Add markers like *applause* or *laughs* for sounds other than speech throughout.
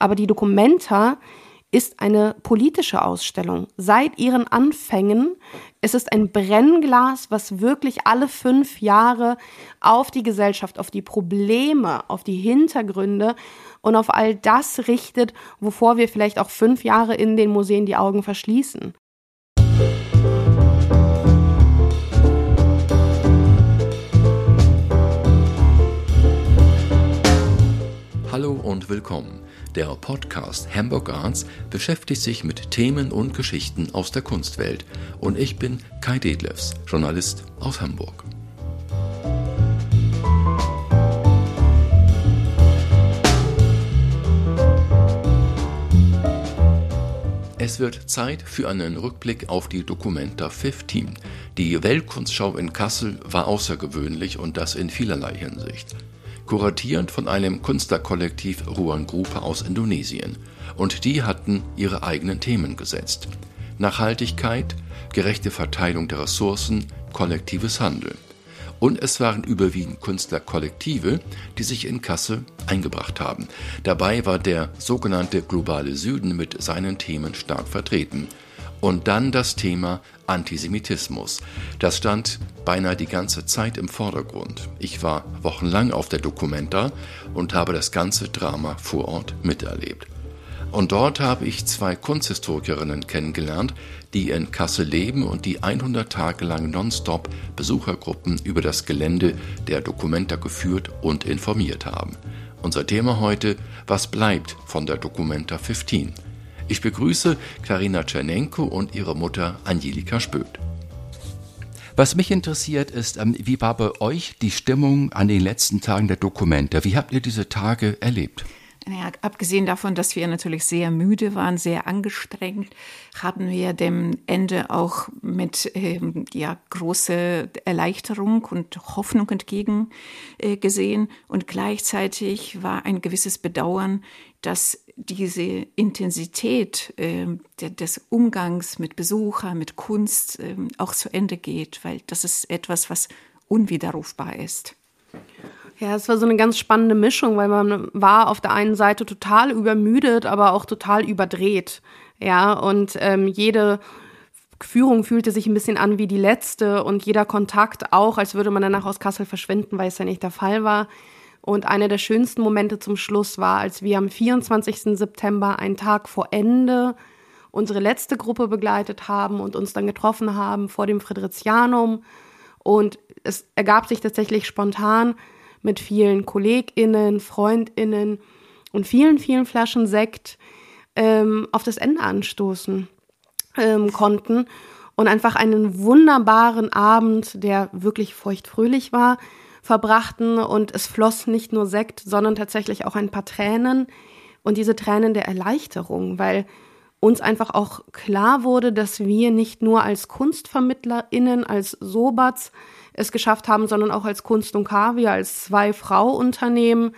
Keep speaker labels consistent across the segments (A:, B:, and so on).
A: Aber die Documenta ist eine politische Ausstellung. Seit ihren Anfängen es ist ein Brennglas, was wirklich alle fünf Jahre auf die Gesellschaft, auf die Probleme, auf die Hintergründe und auf all das richtet, wovor wir vielleicht auch fünf Jahre in den Museen die Augen verschließen.
B: Hallo und willkommen. Der Podcast Hamburg Arts beschäftigt sich mit Themen und Geschichten aus der Kunstwelt und ich bin Kai Detlefs, Journalist aus Hamburg. Es wird Zeit für einen Rückblick auf die Documenta 15. Die Weltkunstschau in Kassel war außergewöhnlich und das in vielerlei Hinsicht kuratiert von einem Künstlerkollektiv Ruan Gruppe aus Indonesien. Und die hatten ihre eigenen Themen gesetzt. Nachhaltigkeit, gerechte Verteilung der Ressourcen, kollektives Handeln. Und es waren überwiegend Künstlerkollektive, die sich in Kassel eingebracht haben. Dabei war der sogenannte globale Süden mit seinen Themen stark vertreten. Und dann das Thema Antisemitismus. Das stand beinahe die ganze Zeit im Vordergrund. Ich war wochenlang auf der Documenta und habe das ganze Drama vor Ort miterlebt. Und dort habe ich zwei Kunsthistorikerinnen kennengelernt, die in Kassel leben und die 100 Tage lang nonstop Besuchergruppen über das Gelände der Documenta geführt und informiert haben. Unser Thema heute, was bleibt von der Documenta 15? Ich begrüße Karina Tschernenko und ihre Mutter Angelika Spöth.
C: Was mich interessiert ist, ähm, wie war bei euch die Stimmung an den letzten Tagen der Dokumente? Wie habt ihr diese Tage erlebt?
D: Naja, abgesehen davon, dass wir natürlich sehr müde waren, sehr angestrengt, haben wir dem Ende auch mit ähm, ja, großer Erleichterung und Hoffnung entgegengesehen. Äh, und gleichzeitig war ein gewisses Bedauern, dass diese Intensität äh, des Umgangs mit Besucher, mit Kunst äh, auch zu Ende geht, weil das ist etwas, was unwiderrufbar ist.
A: Ja, es war so eine ganz spannende Mischung, weil man war auf der einen Seite total übermüdet, aber auch total überdreht. Ja, und ähm, jede Führung fühlte sich ein bisschen an wie die letzte und jeder Kontakt auch, als würde man danach aus Kassel verschwinden, weil es ja nicht der Fall war. Und einer der schönsten Momente zum Schluss war, als wir am 24. September, einen Tag vor Ende, unsere letzte Gruppe begleitet haben und uns dann getroffen haben vor dem Fridericianum. Und es ergab sich tatsächlich spontan mit vielen KollegInnen, FreundInnen und vielen, vielen Flaschen Sekt ähm, auf das Ende anstoßen ähm, konnten und einfach einen wunderbaren Abend, der wirklich feuchtfröhlich war, verbrachten und es floss nicht nur Sekt, sondern tatsächlich auch ein paar Tränen. Und diese Tränen der Erleichterung, weil uns einfach auch klar wurde, dass wir nicht nur als KunstvermittlerInnen, als Sobats es geschafft haben, sondern auch als Kunst und Kaviar, als zwei Frau-Unternehmen,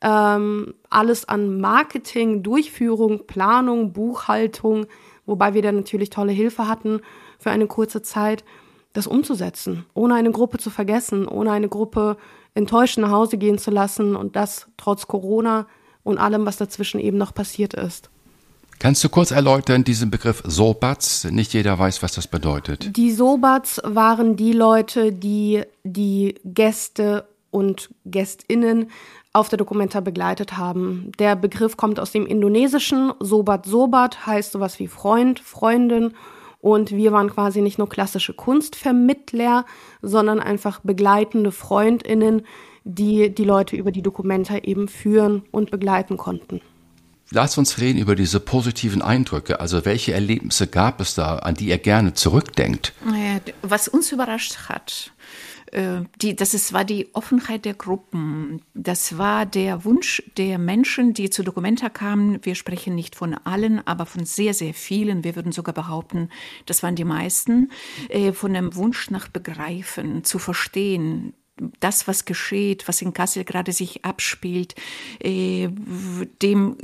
A: ähm, alles an Marketing, Durchführung, Planung, Buchhaltung, wobei wir dann natürlich tolle Hilfe hatten für eine kurze Zeit das umzusetzen, ohne eine Gruppe zu vergessen, ohne eine Gruppe enttäuscht nach Hause gehen zu lassen und das trotz Corona und allem, was dazwischen eben noch passiert ist.
C: Kannst du kurz erläutern diesen Begriff Sobats? Nicht jeder weiß, was das bedeutet.
A: Die Sobats waren die Leute, die die Gäste und Gästinnen auf der Dokumenta begleitet haben. Der Begriff kommt aus dem Indonesischen. Sobat Sobat heißt sowas wie Freund, Freundin und wir waren quasi nicht nur klassische Kunstvermittler, sondern einfach begleitende Freundinnen, die die Leute über die Dokumenta eben führen und begleiten konnten.
C: Lass uns reden über diese positiven Eindrücke. Also welche Erlebnisse gab es da, an die ihr gerne zurückdenkt?
D: Was uns überrascht hat, äh, die, das ist, war die Offenheit der Gruppen. Das war der Wunsch der Menschen, die zu Dokumenta kamen. Wir sprechen nicht von allen, aber von sehr, sehr vielen. Wir würden sogar behaupten, das waren die meisten. Äh, von dem Wunsch nach Begreifen, zu verstehen, das, was geschieht, was in Kassel gerade sich abspielt, äh, dem,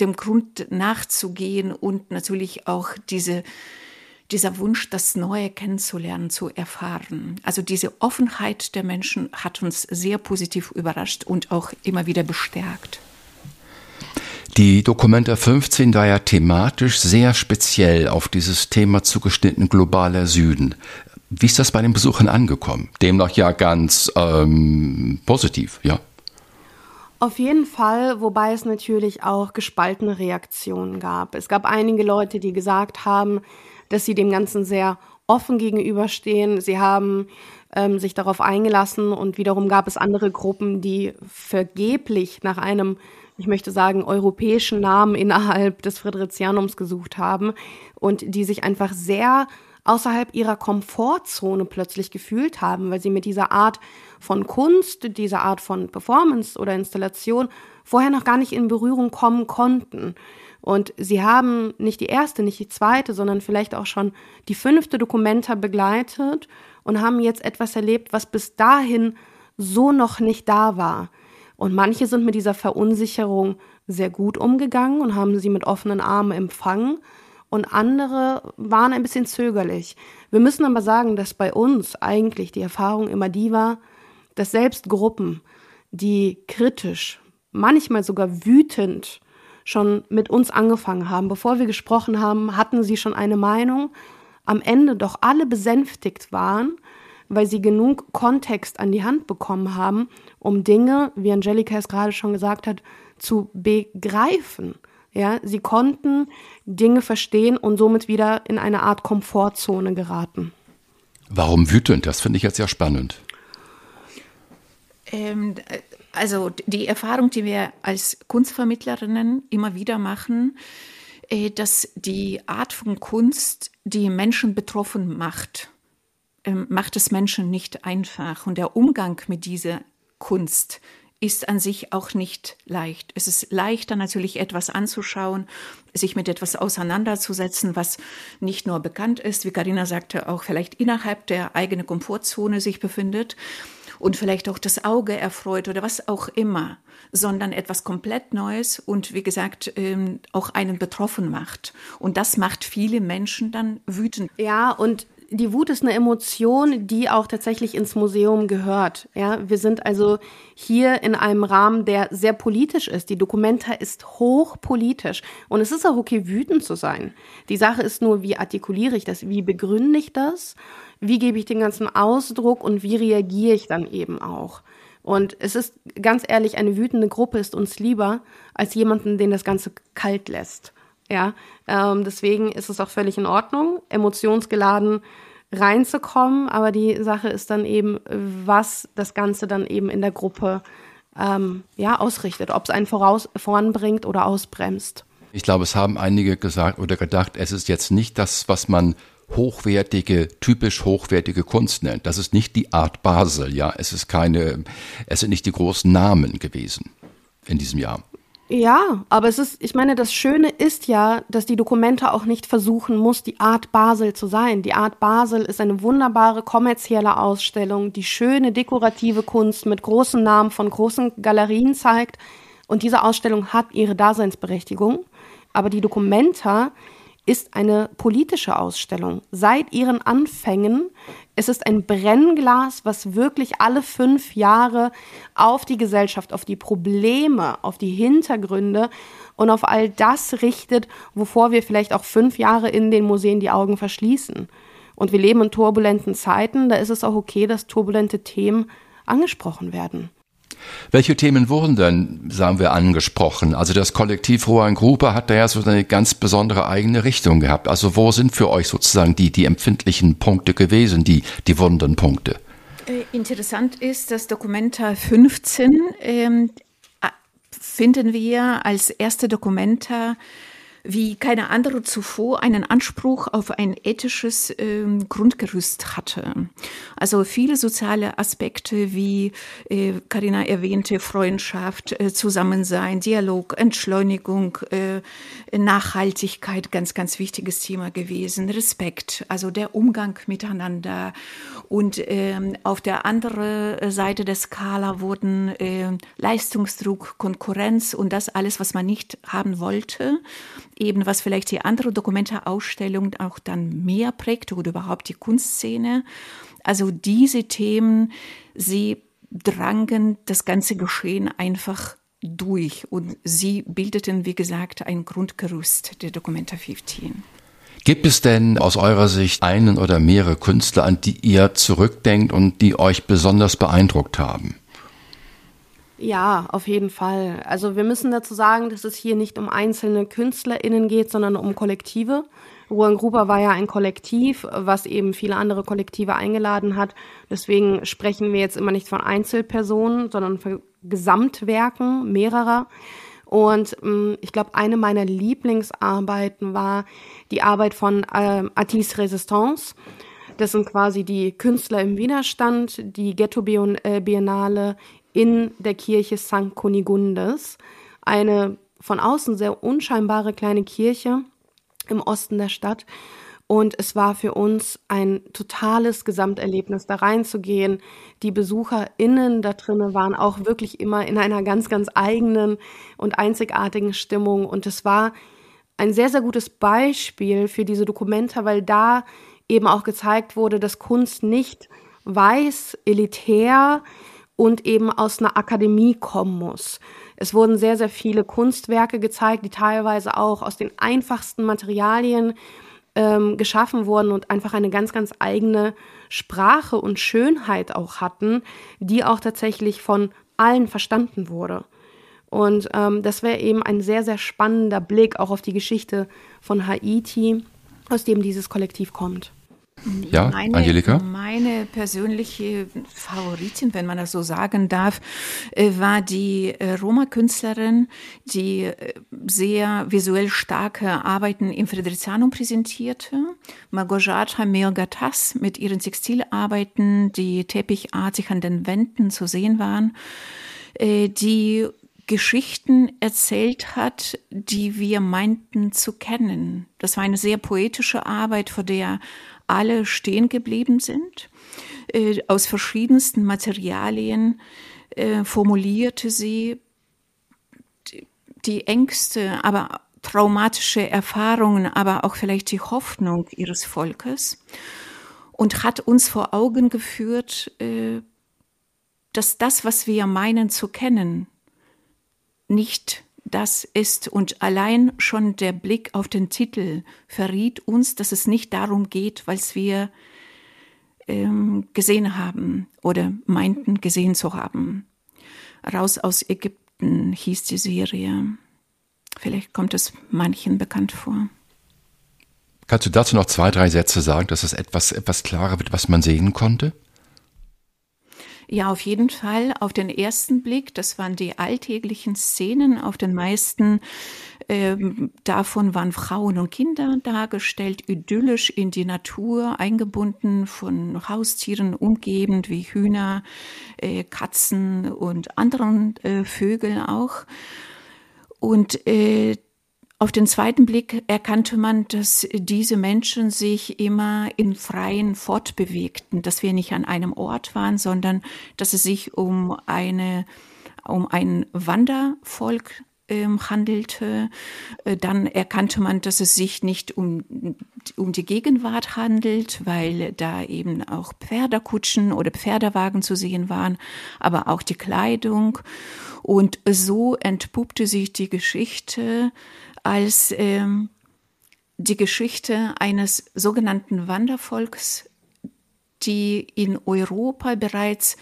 D: dem Grund nachzugehen und natürlich auch diese dieser Wunsch, das Neue kennenzulernen, zu erfahren. Also diese Offenheit der Menschen hat uns sehr positiv überrascht und auch immer wieder bestärkt.
B: Die Dokumenta 15 war ja thematisch sehr speziell auf dieses Thema zugeschnitten globaler Süden. Wie ist das bei den Besuchern angekommen? Demnach ja ganz ähm, positiv, ja.
A: Auf jeden Fall, wobei es natürlich auch gespaltene Reaktionen gab. Es gab einige Leute, die gesagt haben, dass sie dem Ganzen sehr offen gegenüberstehen. Sie haben ähm, sich darauf eingelassen und wiederum gab es andere Gruppen, die vergeblich nach einem, ich möchte sagen, europäischen Namen innerhalb des Fridericianums gesucht haben und die sich einfach sehr außerhalb ihrer Komfortzone plötzlich gefühlt haben, weil sie mit dieser Art von Kunst, dieser Art von Performance oder Installation vorher noch gar nicht in Berührung kommen konnten. Und sie haben nicht die erste, nicht die zweite, sondern vielleicht auch schon die fünfte Dokumenta begleitet und haben jetzt etwas erlebt, was bis dahin so noch nicht da war. Und manche sind mit dieser Verunsicherung sehr gut umgegangen und haben sie mit offenen Armen empfangen und andere waren ein bisschen zögerlich. Wir müssen aber sagen, dass bei uns eigentlich die Erfahrung immer die war, dass selbst Gruppen, die kritisch, manchmal sogar wütend schon mit uns angefangen haben, bevor wir gesprochen haben, hatten sie schon eine Meinung, am Ende doch alle besänftigt waren, weil sie genug Kontext an die Hand bekommen haben, um Dinge, wie Angelika es gerade schon gesagt hat, zu begreifen. Ja, sie konnten Dinge verstehen und somit wieder in eine Art Komfortzone geraten.
B: Warum wütend? Das finde ich jetzt ja spannend.
D: Ähm, also die Erfahrung, die wir als Kunstvermittlerinnen immer wieder machen, äh, dass die Art von Kunst, die Menschen betroffen macht, ähm, macht es Menschen nicht einfach. Und der Umgang mit dieser Kunst ist an sich auch nicht leicht. Es ist leichter natürlich etwas anzuschauen, sich mit etwas auseinanderzusetzen, was nicht nur bekannt ist, wie Karina sagte, auch vielleicht innerhalb der eigenen Komfortzone sich befindet und vielleicht auch das Auge erfreut oder was auch immer, sondern etwas komplett Neues und wie gesagt ähm, auch einen betroffen macht. Und das macht viele Menschen dann wütend.
A: Ja, und die Wut ist eine Emotion, die auch tatsächlich ins Museum gehört. Ja, wir sind also hier in einem Rahmen, der sehr politisch ist. Die Dokumenta ist hochpolitisch. Und es ist auch okay, wütend zu sein. Die Sache ist nur, wie artikuliere ich das? Wie begründe ich das? Wie gebe ich den ganzen Ausdruck? Und wie reagiere ich dann eben auch? Und es ist ganz ehrlich, eine wütende Gruppe ist uns lieber als jemanden, den das Ganze kalt lässt. Ja, ähm, deswegen ist es auch völlig in Ordnung, emotionsgeladen reinzukommen. Aber die Sache ist dann eben, was das Ganze dann eben in der Gruppe ähm, ja, ausrichtet, ob es einen voraus, voranbringt oder ausbremst.
B: Ich glaube, es haben einige gesagt oder gedacht, es ist jetzt nicht das, was man hochwertige, typisch hochwertige Kunst nennt. Das ist nicht die Art Basel, ja. Es ist keine, es sind nicht die großen Namen gewesen in diesem Jahr.
A: Ja, aber es ist, ich meine, das Schöne ist ja, dass die Dokumente auch nicht versuchen muss, die Art Basel zu sein. Die Art Basel ist eine wunderbare kommerzielle Ausstellung, die schöne dekorative Kunst mit großen Namen von großen Galerien zeigt. Und diese Ausstellung hat ihre Daseinsberechtigung. Aber die Dokumenta ist eine politische Ausstellung. Seit ihren Anfängen es ist ein Brennglas, was wirklich alle fünf Jahre auf die Gesellschaft, auf die Probleme, auf die Hintergründe und auf all das richtet, wovor wir vielleicht auch fünf Jahre in den Museen die Augen verschließen. Und wir leben in turbulenten Zeiten, da ist es auch okay, dass turbulente Themen angesprochen werden.
B: Welche Themen wurden denn, sagen wir, angesprochen? Also das Kollektiv Rohan Gruppe hat da ja so eine ganz besondere eigene Richtung gehabt. Also wo sind für euch sozusagen die, die empfindlichen Punkte gewesen, die, die wunden Punkte?
D: Äh, interessant ist, dass Dokumenta 15 ähm, finden wir als erste Dokumenta wie keine andere zuvor einen Anspruch auf ein ethisches äh, Grundgerüst hatte. Also viele soziale Aspekte, wie äh, Karina erwähnte, Freundschaft, äh, Zusammensein, Dialog, Entschleunigung, äh, Nachhaltigkeit, ganz, ganz wichtiges Thema gewesen, Respekt, also der Umgang miteinander. Und ähm, auf der anderen Seite der Skala wurden äh, Leistungsdruck, Konkurrenz und das alles, was man nicht haben wollte, eben was vielleicht die andere Dokumentarausstellung auch dann mehr prägt oder überhaupt die Kunstszene. Also diese Themen, sie drangen das ganze Geschehen einfach durch und sie bildeten, wie gesagt, ein Grundgerüst der Documenta 15.
B: Gibt es denn aus eurer Sicht einen oder mehrere Künstler, an die ihr zurückdenkt und die euch besonders beeindruckt haben?
A: Ja, auf jeden Fall. Also wir müssen dazu sagen, dass es hier nicht um einzelne KünstlerInnen geht, sondern um Kollektive. Ruan Gruber war ja ein Kollektiv, was eben viele andere Kollektive eingeladen hat. Deswegen sprechen wir jetzt immer nicht von Einzelpersonen, sondern von Gesamtwerken mehrerer. Und ähm, ich glaube, eine meiner Lieblingsarbeiten war die Arbeit von äh, Atis Resistance. Das sind quasi die Künstler im Widerstand, die Ghetto-Biennale in der Kirche St. Kunigundes. Eine von außen sehr unscheinbare kleine Kirche im Osten der Stadt. Und es war für uns ein totales Gesamterlebnis, da reinzugehen. Die BesucherInnen da drinnen waren auch wirklich immer in einer ganz, ganz eigenen und einzigartigen Stimmung. Und es war ein sehr, sehr gutes Beispiel für diese Dokumenta, weil da eben auch gezeigt wurde, dass Kunst nicht weiß, elitär und eben aus einer Akademie kommen muss. Es wurden sehr, sehr viele Kunstwerke gezeigt, die teilweise auch aus den einfachsten Materialien ähm, geschaffen wurden und einfach eine ganz, ganz eigene Sprache und Schönheit auch hatten, die auch tatsächlich von allen verstanden wurde. Und ähm, das wäre eben ein sehr, sehr spannender Blick auch auf die Geschichte von Haiti, aus dem dieses Kollektiv kommt.
B: Ja,
D: meine,
B: Angelika?
D: Meine persönliche Favoritin, wenn man das so sagen darf, äh, war die äh, Roma-Künstlerin, die äh, sehr visuell starke Arbeiten im Friderizianum präsentierte. Magojata Meogatas mit ihren Textilarbeiten, die teppichartig an den Wänden zu sehen waren, die Geschichten erzählt hat, die wir meinten zu kennen. Das war eine sehr poetische Arbeit, vor der alle stehen geblieben sind. Äh, aus verschiedensten Materialien äh, formulierte sie die, Ängste, aber traumatische Erfahrungen, aber auch vielleicht die Hoffnung ihres Volkes und hat uns vor Augen geführt, äh, dass das, was wir meinen zu kennen, nicht das ist. Und allein schon der Blick auf den Titel verriet uns, dass es nicht darum geht, weil wir ähm, gesehen haben oder meinten gesehen zu haben. Raus aus Ägypten hieß die Serie. Vielleicht kommt es manchen bekannt vor.
B: Kannst du dazu noch zwei, drei Sätze sagen, dass es etwas, etwas klarer wird, was man sehen konnte?
D: Ja, auf jeden Fall. Auf den ersten Blick, das waren die alltäglichen Szenen. Auf den meisten ähm, davon waren Frauen und Kinder dargestellt, idyllisch in die Natur eingebunden, von Haustieren umgebend wie Hühner, äh, Katzen und anderen äh, Vögeln auch. Und äh, auf den zweiten Blick erkannte man, dass diese Menschen sich immer in Freien fortbewegten, dass wir nicht an einem Ort waren, sondern dass es sich um eine um ein Wandervolk ähm, handelte. Äh, dann erkannte man, dass es sich nicht um, um die Gegenwart handelt, weil da eben auch Pferdekutschen oder Pferdewagen zu sehen waren, aber auch die Kleidung. Und so entpuppte sich die Geschichte als ähm, die Geschichte eines sogenannten Wandervolks, die in Europa bereits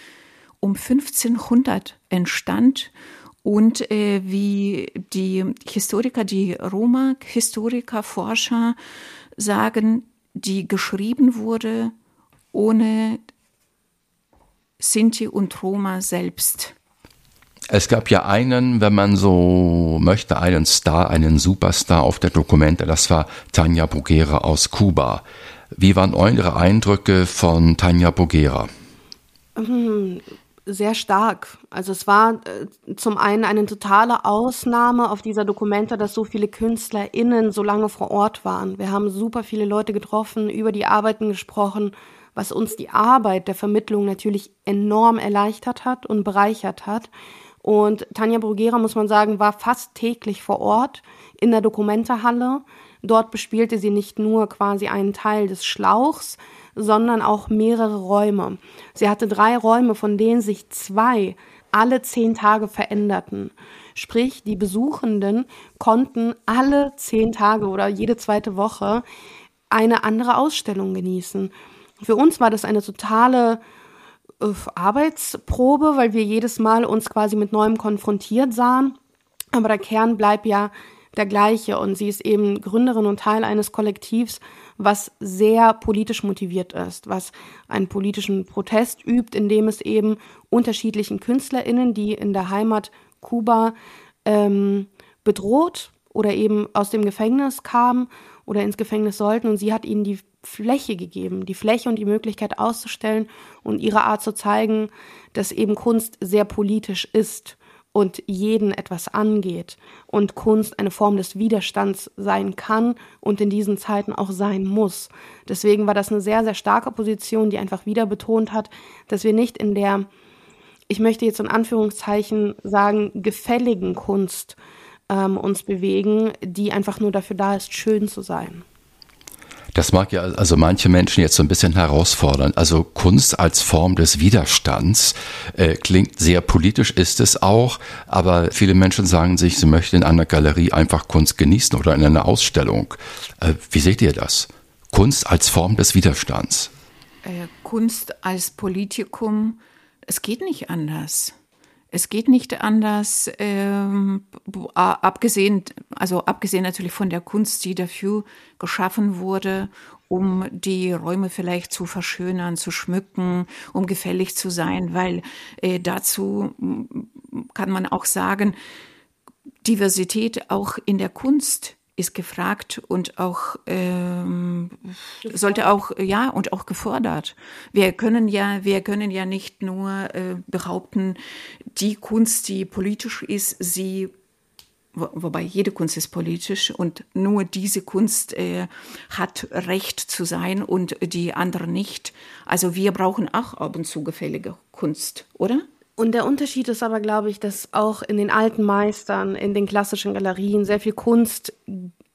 D: um 1500 entstand und äh, wie die Historiker, die Roma-Historiker, Forscher sagen, die geschrieben wurde ohne Sinti und Roma selbst.
B: Es gab ja einen, wenn man so möchte, einen Star, einen Superstar auf der Dokumente. Das war Tanja Bugera aus Kuba. Wie waren eure Eindrücke von Tanja Bugera?
A: Hm, sehr stark. Also es war äh, zum einen eine totale Ausnahme auf dieser Dokumente, dass so viele KünstlerInnen so lange vor Ort waren. Wir haben super viele Leute getroffen, über die Arbeiten gesprochen, was uns die Arbeit der Vermittlung natürlich enorm erleichtert hat und bereichert hat. Und Tanja Brugera, muss man sagen, war fast täglich vor Ort in der Dokumentehalle. Dort bespielte sie nicht nur quasi einen Teil des Schlauchs, sondern auch mehrere Räume. Sie hatte drei Räume, von denen sich zwei alle zehn Tage veränderten. Sprich, die Besuchenden konnten alle zehn Tage oder jede zweite Woche eine andere Ausstellung genießen. Für uns war das eine totale Arbeitsprobe, weil wir jedes Mal uns quasi mit Neuem konfrontiert sahen. Aber der Kern bleibt ja der gleiche und sie ist eben Gründerin und Teil eines Kollektivs, was sehr politisch motiviert ist, was einen politischen Protest übt, indem es eben unterschiedlichen KünstlerInnen, die in der Heimat Kuba ähm, bedroht oder eben aus dem Gefängnis kamen oder ins Gefängnis sollten und sie hat ihnen die Fläche gegeben, die Fläche und die Möglichkeit auszustellen und ihre Art zu zeigen, dass eben Kunst sehr politisch ist und jeden etwas angeht und Kunst eine Form des Widerstands sein kann und in diesen Zeiten auch sein muss. Deswegen war das eine sehr, sehr starke Position, die einfach wieder betont hat, dass wir nicht in der, ich möchte jetzt in Anführungszeichen sagen, gefälligen Kunst ähm, uns bewegen, die einfach nur dafür da ist, schön zu sein.
B: Das mag ja also manche Menschen jetzt so ein bisschen herausfordern. Also Kunst als Form des Widerstands äh, klingt sehr politisch, ist es auch, aber viele Menschen sagen sich, sie möchten in einer Galerie einfach Kunst genießen oder in einer Ausstellung. Äh, wie seht ihr das? Kunst als Form des Widerstands.
D: Äh, Kunst als Politikum, es geht nicht anders. Es geht nicht anders, ähm, abgesehen, also abgesehen natürlich von der Kunst, die dafür geschaffen wurde, um die Räume vielleicht zu verschönern, zu schmücken, um gefällig zu sein, weil äh, dazu kann man auch sagen, Diversität auch in der Kunst ist gefragt und auch ähm, sollte auch ja und auch gefordert. Wir können ja wir können ja nicht nur äh, behaupten, die Kunst, die politisch ist, sie wo, wobei jede Kunst ist politisch und nur diese Kunst äh, hat Recht zu sein und die andere nicht. Also wir brauchen auch ab und zu gefällige Kunst, oder?
A: Und der Unterschied ist aber, glaube ich, dass auch in den alten Meistern, in den klassischen Galerien sehr viel Kunst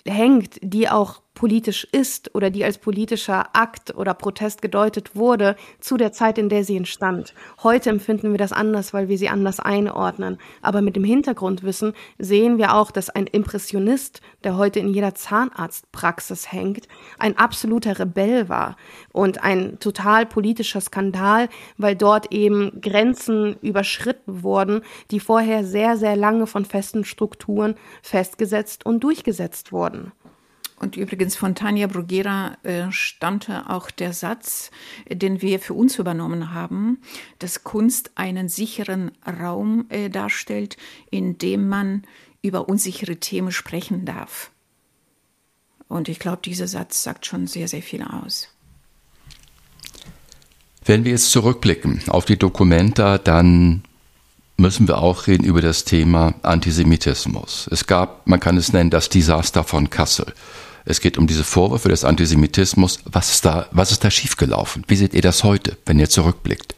A: hängt, die auch politisch ist oder die als politischer Akt oder Protest gedeutet wurde zu der Zeit, in der sie entstand. Heute empfinden wir das anders, weil wir sie anders einordnen. Aber mit dem Hintergrundwissen sehen wir auch, dass ein Impressionist, der heute in jeder Zahnarztpraxis hängt, ein absoluter Rebell war und ein total politischer Skandal, weil dort eben Grenzen überschritten wurden, die vorher sehr, sehr lange von festen Strukturen festgesetzt und durchgesetzt wurden.
D: Und übrigens von Tanja Bruguera äh, stammte auch der Satz, den wir für uns übernommen haben, dass Kunst einen sicheren Raum äh, darstellt, in dem man über unsichere Themen sprechen darf. Und ich glaube, dieser Satz sagt schon sehr, sehr viel aus.
B: Wenn wir jetzt zurückblicken auf die Dokumenta, dann müssen wir auch reden über das Thema Antisemitismus. Es gab, man kann es nennen, das Desaster von Kassel. Es geht um diese Vorwürfe des Antisemitismus. Was ist da, was ist da schiefgelaufen? Wie seht ihr das heute, wenn ihr zurückblickt?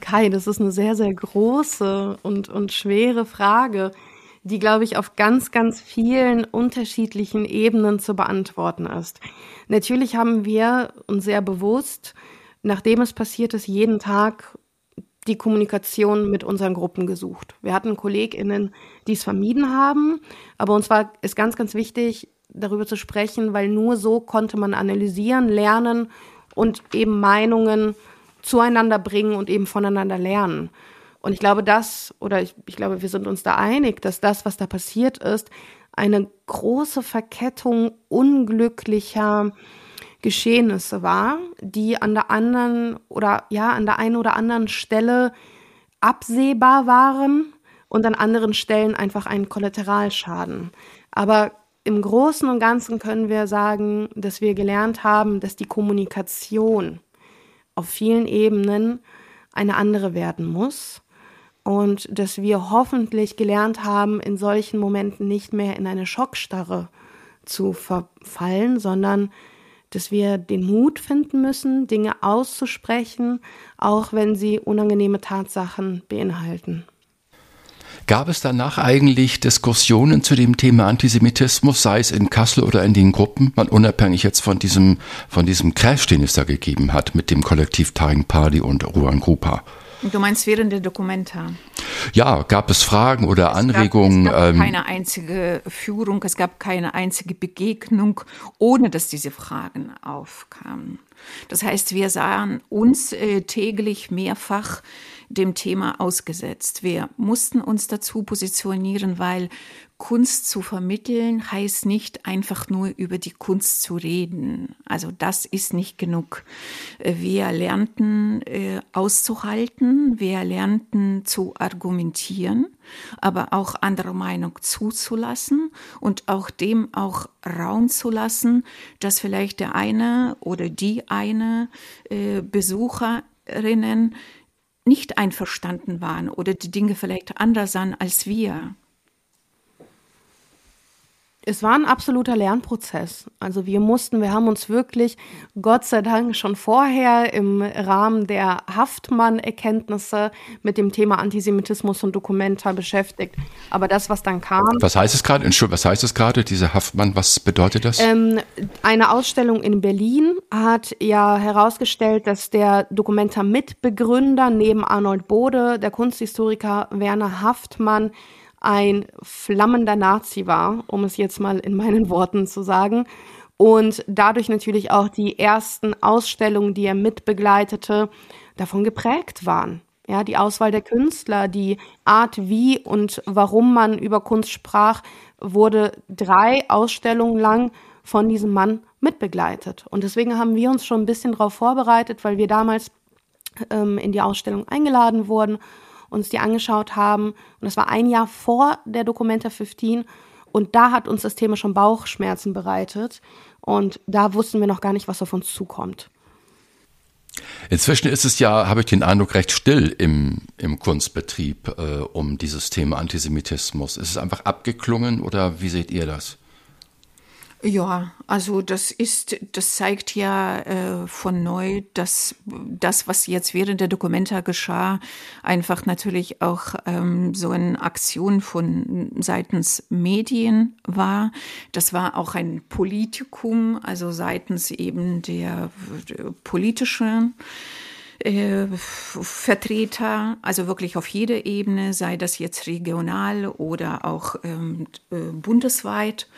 A: Kai, das ist eine sehr, sehr große und, und schwere Frage, die, glaube ich, auf ganz, ganz vielen unterschiedlichen Ebenen zu beantworten ist. Natürlich haben wir uns sehr bewusst, nachdem es passiert ist, jeden Tag die Kommunikation mit unseren Gruppen gesucht. Wir hatten KollegInnen, die es vermieden haben, aber uns war es ganz, ganz wichtig, darüber zu sprechen, weil nur so konnte man analysieren, lernen und eben Meinungen zueinander bringen und eben voneinander lernen. Und ich glaube, das, oder ich, ich glaube, wir sind uns da einig, dass das, was da passiert ist, eine große Verkettung unglücklicher Geschehnisse war, die an der anderen oder ja, an der einen oder anderen Stelle absehbar waren und an anderen Stellen einfach einen Kollateralschaden. Aber im Großen und Ganzen können wir sagen, dass wir gelernt haben, dass die Kommunikation auf vielen Ebenen eine andere werden muss und dass wir hoffentlich gelernt haben, in solchen Momenten nicht mehr in eine Schockstarre zu verfallen, sondern dass wir den Mut finden müssen, Dinge auszusprechen, auch wenn sie unangenehme Tatsachen beinhalten.
B: Gab es danach eigentlich Diskussionen zu dem Thema Antisemitismus, sei es in Kassel oder in den Gruppen, man unabhängig jetzt von diesem, von diesem Crash, den es da gegeben hat mit dem Kollektiv Taring Party und Ruan Grupa?
D: Du meinst während der Dokumenta?
B: Ja, gab es Fragen oder
D: es
B: Anregungen?
D: Gab, es gab ähm, keine einzige Führung, es gab keine einzige Begegnung, ohne dass diese Fragen aufkamen. Das heißt, wir sahen uns äh, täglich mehrfach dem Thema ausgesetzt. Wir mussten uns dazu positionieren, weil Kunst zu vermitteln heißt nicht einfach nur über die Kunst zu reden. Also das ist nicht genug. Wir lernten äh, auszuhalten, wir lernten zu argumentieren, aber auch andere Meinung zuzulassen und auch dem auch Raum zu lassen, dass vielleicht der eine oder die eine äh, Besucherinnen nicht einverstanden waren oder die Dinge vielleicht anders sahen als wir.
A: Es war ein absoluter Lernprozess. Also wir mussten, wir haben uns wirklich, Gott sei Dank, schon vorher im Rahmen der Haftmann-Erkenntnisse mit dem Thema Antisemitismus und Dokumenta beschäftigt. Aber das, was dann kam.
B: Was heißt es gerade? Entschuldigung, was heißt es gerade, diese Haftmann? Was bedeutet das?
A: Ähm, eine Ausstellung in Berlin hat ja herausgestellt, dass der Dokumenta-Mitbegründer neben Arnold Bode, der Kunsthistoriker Werner Haftmann, ein flammender Nazi war, um es jetzt mal in meinen Worten zu sagen. Und dadurch natürlich auch die ersten Ausstellungen, die er mitbegleitete, davon geprägt waren. Ja, die Auswahl der Künstler, die Art, wie und warum man über Kunst sprach, wurde drei Ausstellungen lang von diesem Mann mitbegleitet. Und deswegen haben wir uns schon ein bisschen darauf vorbereitet, weil wir damals ähm, in die Ausstellung eingeladen wurden uns die angeschaut haben. Und das war ein Jahr vor der Documenta 15. Und da hat uns das Thema schon Bauchschmerzen bereitet. Und da wussten wir noch gar nicht, was auf uns zukommt.
B: Inzwischen ist es ja, habe ich den Eindruck, recht still im, im Kunstbetrieb äh, um dieses Thema Antisemitismus. Ist es einfach abgeklungen oder wie seht ihr das?
D: Ja, also das ist, das zeigt ja äh, von neu, dass das, was jetzt während der Dokumenta geschah, einfach natürlich auch ähm, so eine Aktion von seitens Medien war. Das war auch ein Politikum, also seitens eben der, der politischen äh, Vertreter, also wirklich auf jeder Ebene, sei das jetzt regional oder auch ähm, äh, bundesweit.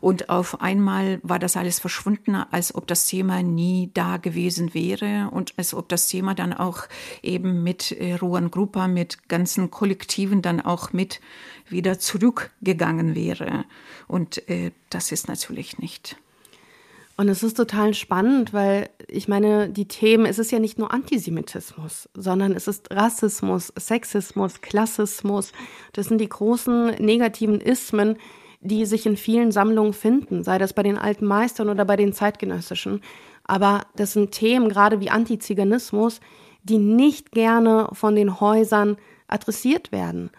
D: Und auf einmal war das alles verschwunden, als ob das Thema nie da gewesen wäre und als ob das Thema dann auch eben mit äh, Ruan Gruppa, mit ganzen Kollektiven dann auch mit wieder zurückgegangen wäre. Und äh, das ist natürlich nicht.
A: Und es ist total spannend, weil ich meine, die Themen, es ist ja nicht nur Antisemitismus, sondern es ist Rassismus, Sexismus, Klassismus. Das sind die großen negativen Ismen, die sich in vielen Sammlungen finden, sei das bei den alten Meistern oder bei den zeitgenössischen. Aber das sind Themen, gerade wie Antiziganismus, die nicht gerne von den Häusern adressiert werden,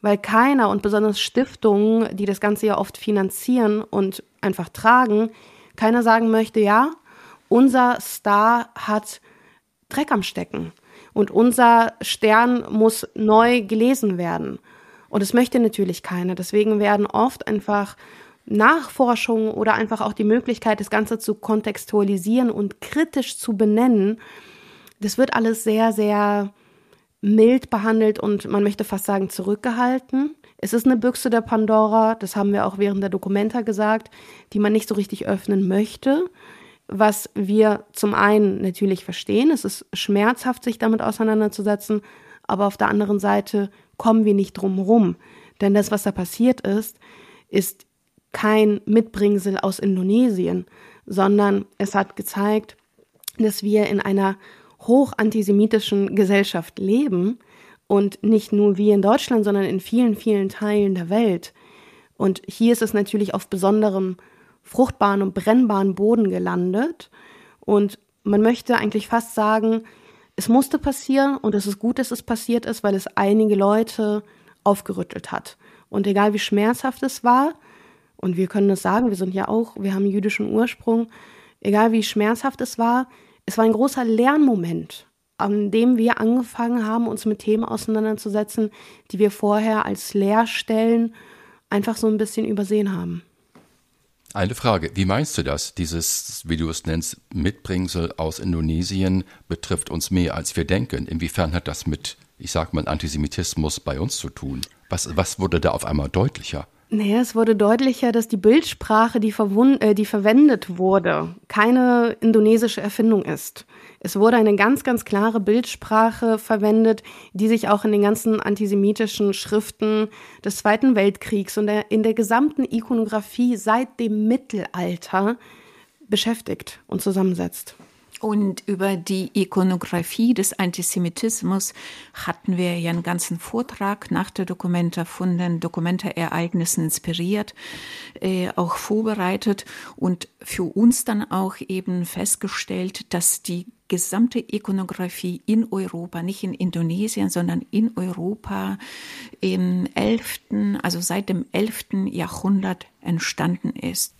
A: weil keiner und besonders Stiftungen, die das Ganze ja oft finanzieren und einfach tragen, keiner sagen möchte, ja, unser Star hat Dreck am Stecken und unser Stern muss neu gelesen werden. Und es möchte natürlich keiner. Deswegen werden oft einfach Nachforschungen oder einfach auch die Möglichkeit, das Ganze zu kontextualisieren und kritisch zu benennen, das wird alles sehr, sehr mild behandelt und man möchte fast sagen zurückgehalten. Es ist eine Büchse der Pandora, das haben wir auch während der Dokumenta gesagt, die man nicht so richtig öffnen möchte. Was wir zum einen natürlich verstehen, es ist schmerzhaft, sich damit auseinanderzusetzen, aber auf der anderen Seite kommen wir nicht drum rum. Denn das, was da passiert ist, ist kein Mitbringsel aus Indonesien, sondern es hat gezeigt, dass wir in einer hoch antisemitischen Gesellschaft leben und nicht nur wir in Deutschland, sondern in vielen, vielen Teilen der Welt. Und hier ist es natürlich auf besonderem fruchtbaren und brennbaren Boden gelandet. Und man möchte eigentlich fast sagen, es musste passieren und es ist gut, dass es passiert ist, weil es einige Leute aufgerüttelt hat. Und egal wie schmerzhaft es war, und wir können es sagen, wir sind ja auch, wir haben jüdischen Ursprung, egal wie schmerzhaft es war, es war ein großer Lernmoment, an dem wir angefangen haben, uns mit Themen auseinanderzusetzen, die wir vorher als Leerstellen einfach so ein bisschen übersehen haben.
B: Eine Frage, wie meinst du das? Dieses, wie du es nennst, Mitbringsel aus Indonesien betrifft uns mehr, als wir denken. Inwiefern hat das mit ich sag mal, Antisemitismus bei uns zu tun? Was, was wurde da auf einmal deutlicher?
A: Naja, es wurde deutlicher, dass die Bildsprache, die, äh, die verwendet wurde, keine indonesische Erfindung ist. Es wurde eine ganz, ganz klare Bildsprache verwendet, die sich auch in den ganzen antisemitischen Schriften des Zweiten Weltkriegs und der, in der gesamten Ikonografie seit dem Mittelalter beschäftigt und zusammensetzt.
D: Und über die Ikonografie des Antisemitismus hatten wir ja einen ganzen Vortrag nach der Dokumenta von den Dokumenta-Ereignissen inspiriert, äh, auch vorbereitet und für uns dann auch eben festgestellt, dass die gesamte Ikonografie in Europa, nicht in Indonesien, sondern in Europa im 11., also seit dem 11. Jahrhundert entstanden ist.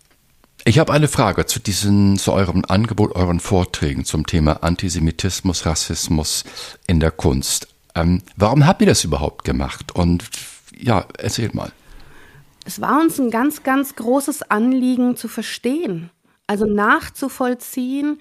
B: Ich habe eine Frage zu diesen, zu eurem Angebot, euren Vorträgen zum Thema Antisemitismus, Rassismus in der Kunst. Ähm, warum habt ihr das überhaupt gemacht? Und ja, erzählt mal.
A: Es war uns ein ganz, ganz großes Anliegen zu verstehen, also nachzuvollziehen,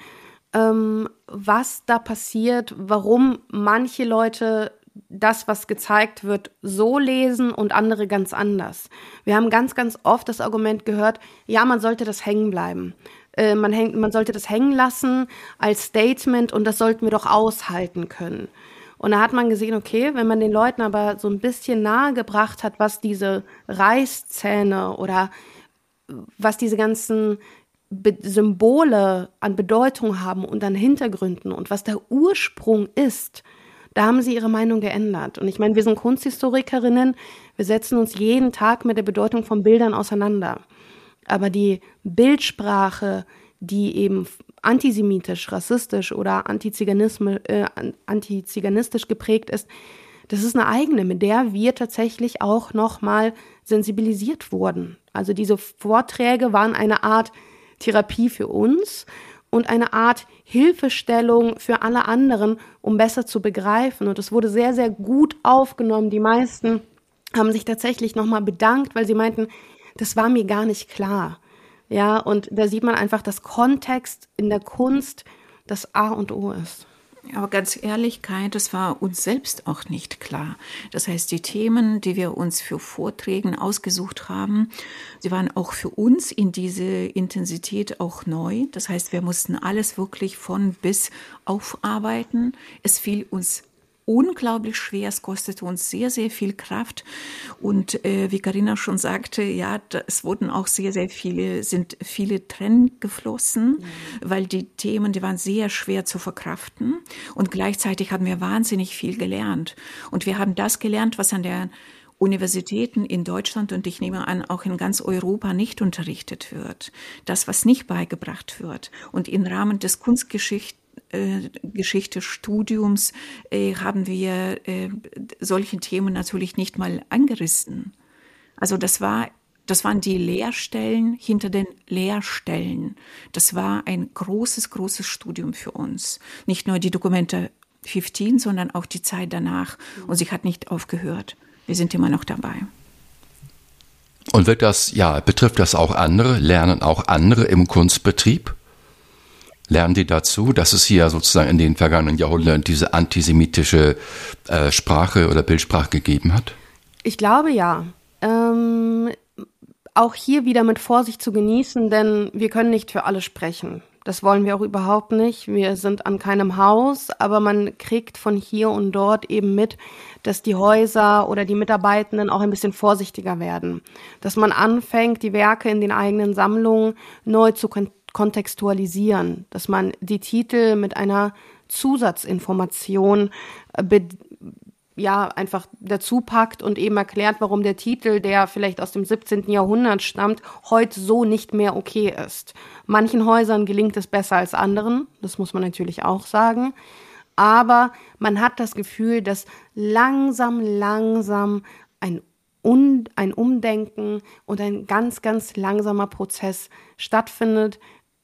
A: ähm, was da passiert, warum manche Leute das, was gezeigt wird, so lesen und andere ganz anders. Wir haben ganz, ganz oft das Argument gehört, ja, man sollte das hängen bleiben. Äh, man, häng, man sollte das hängen lassen als Statement und das sollten wir doch aushalten können. Und da hat man gesehen, okay, wenn man den Leuten aber so ein bisschen nahegebracht hat, was diese Reißzähne oder was diese ganzen Be Symbole an Bedeutung haben und an Hintergründen und was der Ursprung ist, da haben sie ihre Meinung geändert. Und ich meine, wir sind Kunsthistorikerinnen, wir setzen uns jeden Tag mit der Bedeutung von Bildern auseinander. Aber die Bildsprache, die eben antisemitisch, rassistisch oder äh, antiziganistisch geprägt ist, das ist eine eigene, mit der wir tatsächlich auch nochmal sensibilisiert wurden. Also diese Vorträge waren eine Art Therapie für uns und eine Art Hilfestellung für alle anderen, um besser zu begreifen. Und es wurde sehr, sehr gut aufgenommen. Die meisten haben sich tatsächlich nochmal bedankt, weil sie meinten, das war mir gar nicht klar. Ja, und da sieht man einfach, dass Kontext in der Kunst das A und O ist.
D: Aber ganz Ehrlichkeit, das war uns selbst auch nicht klar. Das heißt, die Themen, die wir uns für Vorträgen ausgesucht haben, sie waren auch für uns in diese Intensität auch neu. Das heißt, wir mussten alles wirklich von bis aufarbeiten. Es fiel uns unglaublich schwer. Es kostete uns sehr, sehr viel Kraft. Und äh, wie Karina schon sagte, ja, es wurden auch sehr, sehr viele, sind viele Tränen geflossen, mhm. weil die Themen, die waren sehr schwer zu verkraften. Und gleichzeitig haben wir wahnsinnig viel gelernt. Und wir haben das gelernt, was an der Universitäten in Deutschland und ich nehme an, auch in ganz Europa nicht unterrichtet wird. Das, was nicht beigebracht wird. Und im Rahmen des Kunstgeschichte äh, Geschichte-Studiums äh, haben wir äh, solche Themen natürlich nicht mal angerissen. Also das war das waren die Lehrstellen hinter den Lehrstellen. Das war ein großes, großes Studium für uns. Nicht nur die Dokumente 15, sondern auch die Zeit danach. Und sie hat nicht aufgehört. Wir sind immer noch dabei.
B: Und wird das, ja, betrifft das auch andere? Lernen auch andere im Kunstbetrieb? Lernen die dazu, dass es hier sozusagen in den vergangenen Jahrhunderten diese antisemitische äh, Sprache oder Bildsprache gegeben hat?
A: Ich glaube ja. Ähm, auch hier wieder mit Vorsicht zu genießen, denn wir können nicht für alle sprechen. Das wollen wir auch überhaupt nicht. Wir sind an keinem Haus, aber man kriegt von hier und dort eben mit, dass die Häuser oder die Mitarbeitenden auch ein bisschen vorsichtiger werden. Dass man anfängt, die Werke in den eigenen Sammlungen neu zu kontextualisieren, dass man die Titel mit einer Zusatzinformation äh, ja einfach dazu packt und eben erklärt, warum der Titel, der vielleicht aus dem 17. Jahrhundert stammt, heute so nicht mehr okay ist. Manchen Häusern gelingt es besser als anderen, das muss man natürlich auch sagen. Aber man hat das Gefühl, dass langsam, langsam ein und ein Umdenken und ein ganz, ganz langsamer Prozess stattfindet,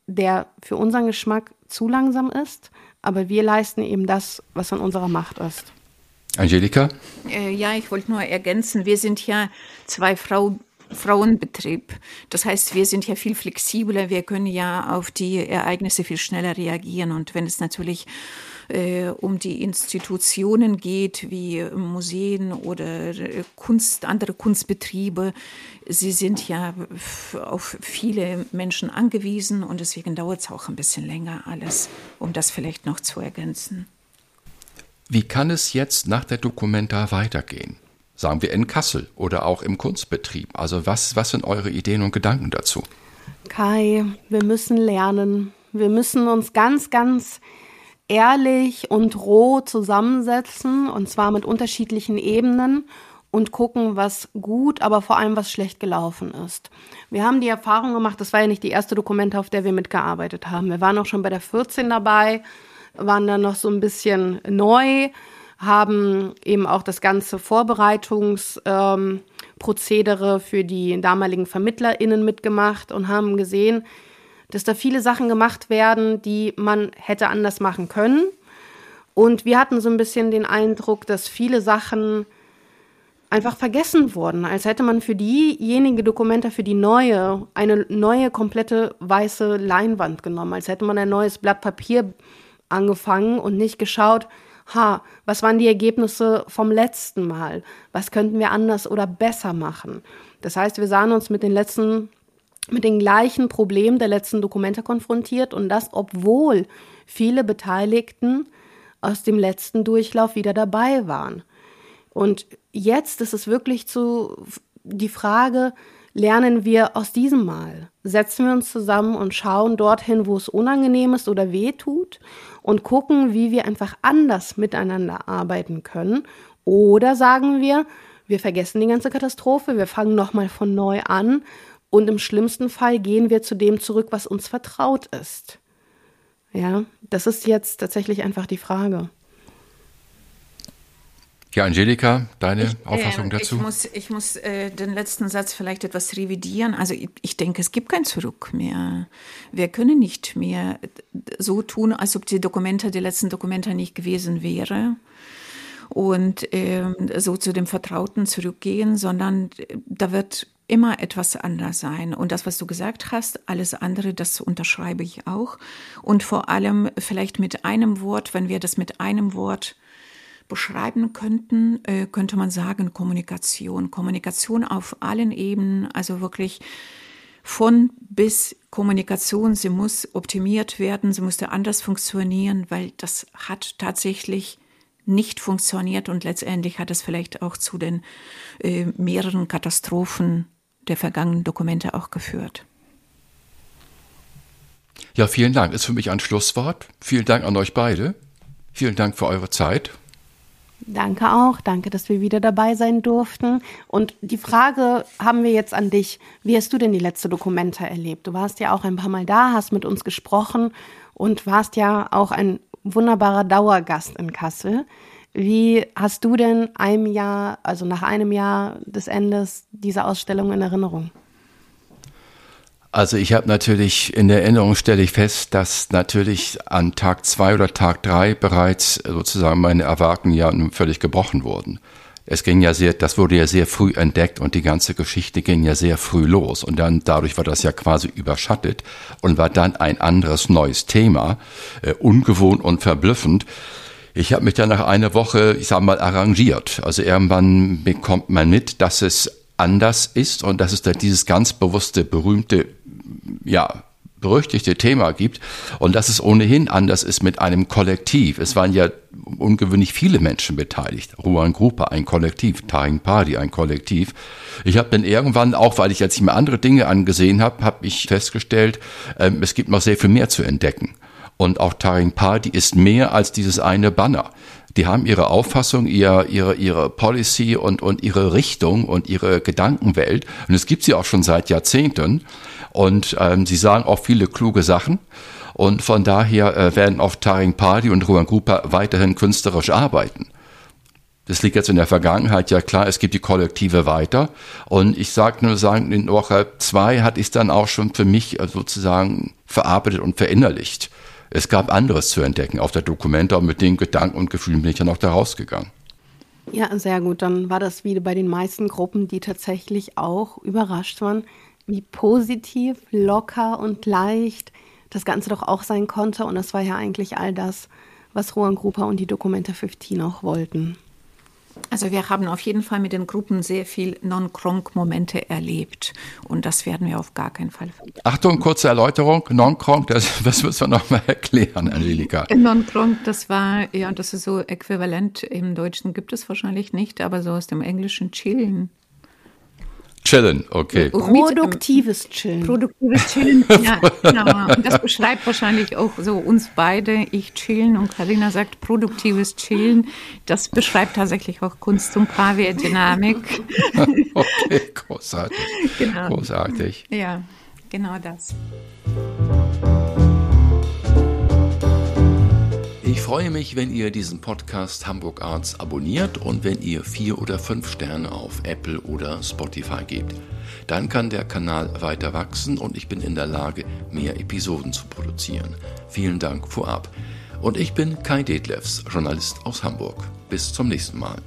A: der für unseren Geschmack zu langsam ist, aber wir leisten eben das, was in unserer Macht ist.
B: Angelika?
D: Äh, ja, ich wollte nur ergänzen, wir sind ja zwei Frau, Frauenbetrieb. Das heißt, wir sind ja viel flexibler, wir können ja auf die Ereignisse viel schneller reagieren. Und wenn es natürlich äh, um die Institutionen geht, wie Museen oder Kunst, andere Kunstbetriebe. Sie sind ja auf viele Menschen angewiesen und deswegen dauert es auch ein bisschen länger alles, um das vielleicht noch zu ergänzen.
B: Wie kann es jetzt nach der Dokumenta weitergehen? Sagen wir in Kassel oder auch im Kunstbetrieb. Also was, was sind eure Ideen und Gedanken dazu?
A: Kai, wir müssen lernen. Wir müssen uns ganz, ganz ehrlich und roh zusammensetzen und zwar mit unterschiedlichen Ebenen und gucken, was gut, aber vor allem was schlecht gelaufen ist. Wir haben die Erfahrung gemacht, das war ja nicht die erste Dokumente, auf der wir mitgearbeitet haben. Wir waren auch schon bei der 14 dabei, waren dann noch so ein bisschen neu, haben eben auch das ganze Vorbereitungsprozedere ähm, für die damaligen VermittlerInnen mitgemacht und haben gesehen, dass da viele Sachen gemacht werden, die man hätte anders machen können. Und wir hatten so ein bisschen den Eindruck, dass viele Sachen einfach vergessen wurden, als hätte man für diejenige Dokumente, für die neue, eine neue komplette weiße Leinwand genommen, als hätte man ein neues Blatt Papier angefangen und nicht geschaut, ha, was waren die Ergebnisse vom letzten Mal? Was könnten wir anders oder besser machen? Das heißt, wir sahen uns mit den letzten mit den gleichen Problemen der letzten Dokumente konfrontiert und das, obwohl viele Beteiligten aus dem letzten Durchlauf wieder dabei waren. Und jetzt ist es wirklich zu die Frage, lernen wir aus diesem Mal? Setzen wir uns zusammen und schauen dorthin, wo es unangenehm ist oder weh tut und gucken, wie wir einfach anders miteinander arbeiten können? Oder sagen wir, wir vergessen die ganze Katastrophe, wir fangen nochmal von neu an und im schlimmsten Fall gehen wir zu dem zurück, was uns vertraut ist. Ja, das ist jetzt tatsächlich einfach die Frage.
B: Ja, Angelika, deine ich, Auffassung
D: äh,
B: dazu?
D: Ich muss, ich muss äh, den letzten Satz vielleicht etwas revidieren. Also ich, ich, denke, es gibt kein Zurück mehr. Wir können nicht mehr so tun, als ob die Dokumente, die letzten Dokumente nicht gewesen wäre und äh, so zu dem Vertrauten zurückgehen, sondern da wird immer etwas anders sein. Und das, was du gesagt hast, alles andere, das unterschreibe ich auch. Und vor allem vielleicht mit einem Wort, wenn wir das mit einem Wort beschreiben könnten, äh, könnte man sagen Kommunikation. Kommunikation auf allen Ebenen, also wirklich von bis Kommunikation, sie muss optimiert werden, sie musste anders funktionieren, weil das hat tatsächlich nicht funktioniert und letztendlich hat es vielleicht auch zu den äh, mehreren Katastrophen der vergangenen Dokumente auch geführt.
B: Ja, vielen Dank. Ist für mich ein Schlusswort. Vielen Dank an euch beide. Vielen Dank für eure Zeit.
A: Danke auch. Danke, dass wir wieder dabei sein durften. Und die Frage haben wir jetzt an dich. Wie hast du denn die letzte Dokumente erlebt? Du warst ja auch ein paar Mal da, hast mit uns gesprochen und warst ja auch ein wunderbarer Dauergast in Kassel. Wie hast du denn einem Jahr, also nach einem Jahr des Endes dieser Ausstellung in Erinnerung?
B: Also ich habe natürlich in der Erinnerung stelle ich fest, dass natürlich an Tag zwei oder Tag drei bereits sozusagen meine Erwartungen ja völlig gebrochen wurden. Es ging ja sehr, das wurde ja sehr früh entdeckt und die ganze Geschichte ging ja sehr früh los und dann dadurch war das ja quasi überschattet und war dann ein anderes neues Thema, äh, ungewohnt und verblüffend. Ich habe mich dann nach einer Woche, ich sag mal, arrangiert. Also irgendwann bekommt man mit, dass es anders ist und dass es da dieses ganz bewusste, berühmte, ja, berüchtigte Thema gibt und dass es ohnehin anders ist mit einem Kollektiv. Es waren ja ungewöhnlich viele Menschen beteiligt. Ruan Gruppe, ein Kollektiv, Taring Party, ein Kollektiv. Ich habe dann irgendwann, auch weil ich jetzt mir andere Dinge angesehen habe, habe ich festgestellt, äh, es gibt noch sehr viel mehr zu entdecken. Und auch Taring Party ist mehr als dieses eine Banner. Die haben ihre Auffassung, ihr, ihre, ihre Policy und, und ihre Richtung und ihre Gedankenwelt. Und es gibt sie auch schon seit Jahrzehnten. Und ähm, sie sagen auch viele kluge Sachen. Und von daher äh, werden auch Taring Party und Ruan Grupa weiterhin künstlerisch arbeiten. Das liegt jetzt in der Vergangenheit, ja klar, es gibt die Kollektive weiter. Und ich sage nur sagen, in Woche zwei hatte ich es dann auch schon für mich äh, sozusagen verarbeitet und verinnerlicht. Es gab anderes zu entdecken auf der Dokumenta und mit den Gedanken und Gefühlen bin ich dann auch da rausgegangen.
A: Ja, sehr gut. Dann war das wie bei den meisten Gruppen, die tatsächlich auch überrascht waren, wie positiv, locker und leicht das Ganze doch auch sein konnte. Und das war ja eigentlich all das, was Rohan Grupa und die Dokumente 15 auch wollten.
D: Also wir haben auf jeden Fall mit den Gruppen sehr viel Non-Kronk-Momente erlebt und das werden wir auf gar keinen Fall
B: vergessen. Achtung, kurze Erläuterung. Non-Kronk, das, das müssen wir nochmal erklären, Angelika.
D: Non-Kronk, das war, ja, das ist so äquivalent, im Deutschen gibt es wahrscheinlich nicht, aber so aus dem Englischen chillen.
B: Chillen, okay.
A: Produktives Chillen.
D: Produktives Chillen, *laughs* ja, genau. Und das beschreibt wahrscheinlich auch so uns beide. Ich chillen und Karina sagt produktives Chillen. Das beschreibt tatsächlich auch Kunst und Kaviar Dynamik. *laughs*
B: okay, großartig. Genau. Großartig.
D: Ja, genau das.
E: Ich freue mich, wenn ihr diesen Podcast Hamburg Arts abonniert und wenn ihr vier oder fünf Sterne auf Apple oder Spotify gebt. Dann kann der Kanal weiter wachsen und ich bin in der Lage, mehr Episoden zu produzieren. Vielen Dank vorab. Und ich bin Kai Detlefs, Journalist aus Hamburg. Bis zum nächsten Mal.